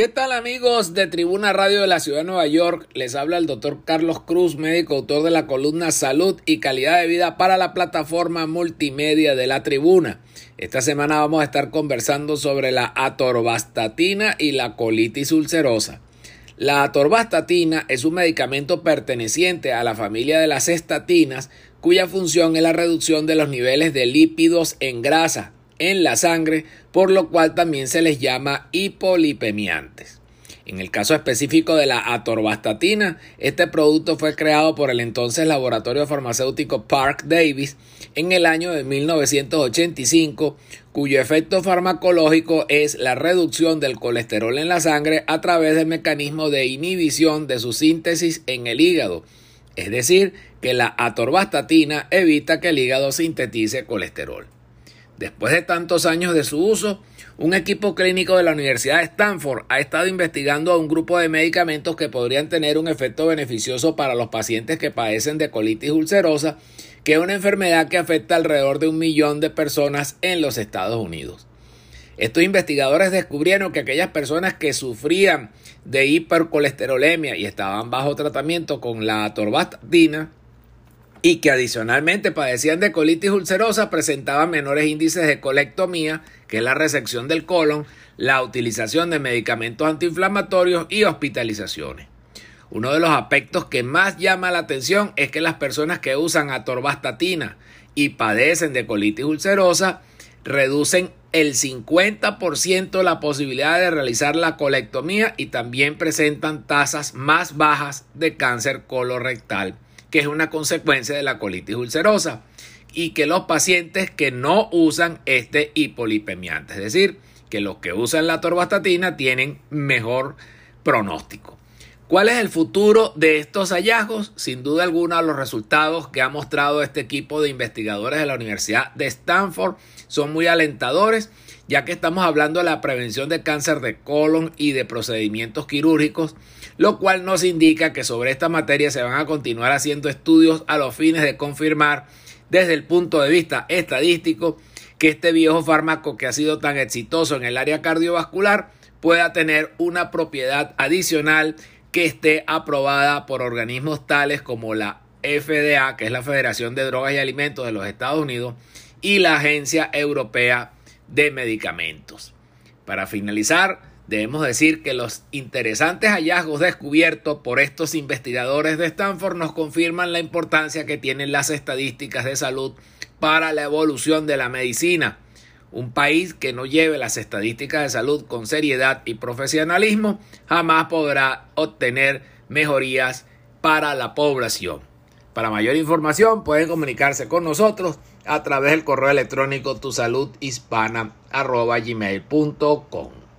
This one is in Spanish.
¿Qué tal amigos de Tribuna Radio de la Ciudad de Nueva York? Les habla el doctor Carlos Cruz, médico autor de la columna Salud y Calidad de Vida para la plataforma multimedia de la Tribuna. Esta semana vamos a estar conversando sobre la atorvastatina y la colitis ulcerosa. La atorvastatina es un medicamento perteneciente a la familia de las estatinas cuya función es la reducción de los niveles de lípidos en grasa en la sangre, por lo cual también se les llama hipolipemiantes. En el caso específico de la atorvastatina, este producto fue creado por el entonces laboratorio farmacéutico Park Davis en el año de 1985, cuyo efecto farmacológico es la reducción del colesterol en la sangre a través del mecanismo de inhibición de su síntesis en el hígado. Es decir, que la atorvastatina evita que el hígado sintetice colesterol. Después de tantos años de su uso, un equipo clínico de la Universidad de Stanford ha estado investigando a un grupo de medicamentos que podrían tener un efecto beneficioso para los pacientes que padecen de colitis ulcerosa, que es una enfermedad que afecta alrededor de un millón de personas en los Estados Unidos. Estos investigadores descubrieron que aquellas personas que sufrían de hipercolesterolemia y estaban bajo tratamiento con la atorvastatina y que adicionalmente padecían de colitis ulcerosa presentaban menores índices de colectomía, que es la resección del colon, la utilización de medicamentos antiinflamatorios y hospitalizaciones. Uno de los aspectos que más llama la atención es que las personas que usan atorvastatina y padecen de colitis ulcerosa reducen el 50% la posibilidad de realizar la colectomía y también presentan tasas más bajas de cáncer colorectal que es una consecuencia de la colitis ulcerosa, y que los pacientes que no usan este hipolipemiante, es decir, que los que usan la torvastatina tienen mejor pronóstico. ¿Cuál es el futuro de estos hallazgos? Sin duda alguna, los resultados que ha mostrado este equipo de investigadores de la Universidad de Stanford son muy alentadores, ya que estamos hablando de la prevención de cáncer de colon y de procedimientos quirúrgicos, lo cual nos indica que sobre esta materia se van a continuar haciendo estudios a los fines de confirmar desde el punto de vista estadístico que este viejo fármaco que ha sido tan exitoso en el área cardiovascular pueda tener una propiedad adicional que esté aprobada por organismos tales como la FDA, que es la Federación de Drogas y Alimentos de los Estados Unidos, y la Agencia Europea de Medicamentos. Para finalizar, debemos decir que los interesantes hallazgos descubiertos por estos investigadores de Stanford nos confirman la importancia que tienen las estadísticas de salud para la evolución de la medicina. Un país que no lleve las estadísticas de salud con seriedad y profesionalismo jamás podrá obtener mejorías para la población. Para mayor información pueden comunicarse con nosotros a través del correo electrónico tusaludhispana.gmail.com